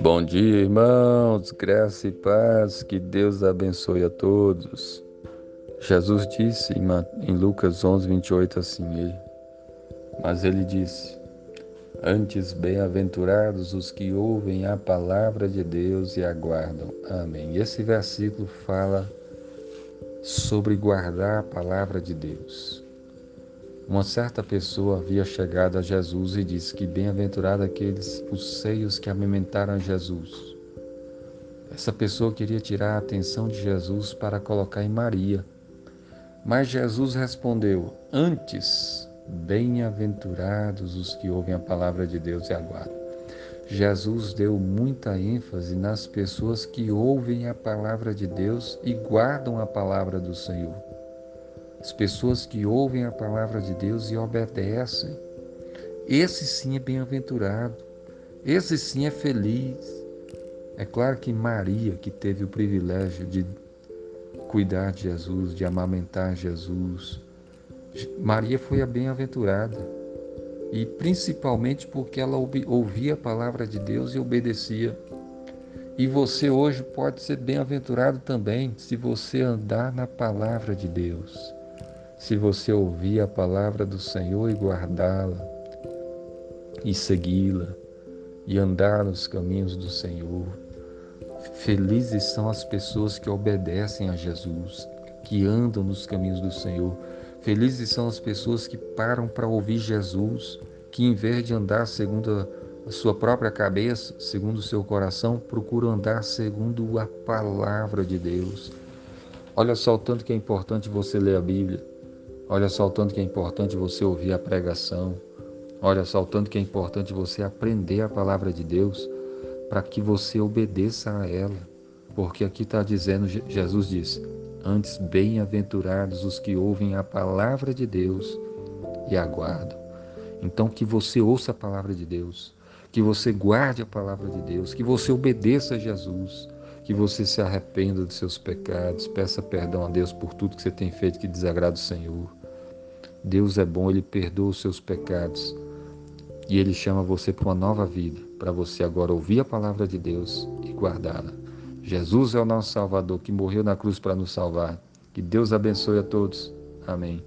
Bom dia, irmãos, graça e paz, que Deus abençoe a todos. Jesus disse em Lucas 11, 28 assim: Mas ele disse: Antes, bem-aventurados os que ouvem a palavra de Deus e aguardam. Amém. Esse versículo fala sobre guardar a palavra de Deus. Uma certa pessoa havia chegado a Jesus e disse que bem-aventurado aqueles os seios que amamentaram Jesus. Essa pessoa queria tirar a atenção de Jesus para colocar em Maria. Mas Jesus respondeu: Antes, bem-aventurados os que ouvem a palavra de Deus e aguardam. Jesus deu muita ênfase nas pessoas que ouvem a palavra de Deus e guardam a palavra do Senhor. As pessoas que ouvem a palavra de Deus e obedecem. Esse sim é bem-aventurado. Esse sim é feliz. É claro que Maria, que teve o privilégio de cuidar de Jesus, de amamentar Jesus, Maria foi a bem-aventurada. E principalmente porque ela ouvia a palavra de Deus e obedecia. E você hoje pode ser bem-aventurado também se você andar na palavra de Deus se você ouvir a palavra do Senhor e guardá-la, e segui-la, e andar nos caminhos do Senhor. Felizes são as pessoas que obedecem a Jesus, que andam nos caminhos do Senhor. Felizes são as pessoas que param para ouvir Jesus, que em vez de andar segundo a sua própria cabeça, segundo o seu coração, procuram andar segundo a palavra de Deus. Olha só o tanto que é importante você ler a Bíblia. Olha só o tanto que é importante você ouvir a pregação. Olha só o tanto que é importante você aprender a palavra de Deus para que você obedeça a ela. Porque aqui está dizendo, Jesus diz: Antes, bem-aventurados os que ouvem a palavra de Deus e aguardam. Então, que você ouça a palavra de Deus, que você guarde a palavra de Deus, que você obedeça a Jesus, que você se arrependa dos seus pecados, peça perdão a Deus por tudo que você tem feito que desagrada o Senhor. Deus é bom, Ele perdoa os seus pecados e Ele chama você para uma nova vida, para você agora ouvir a palavra de Deus e guardá-la. Jesus é o nosso Salvador que morreu na cruz para nos salvar. Que Deus abençoe a todos. Amém.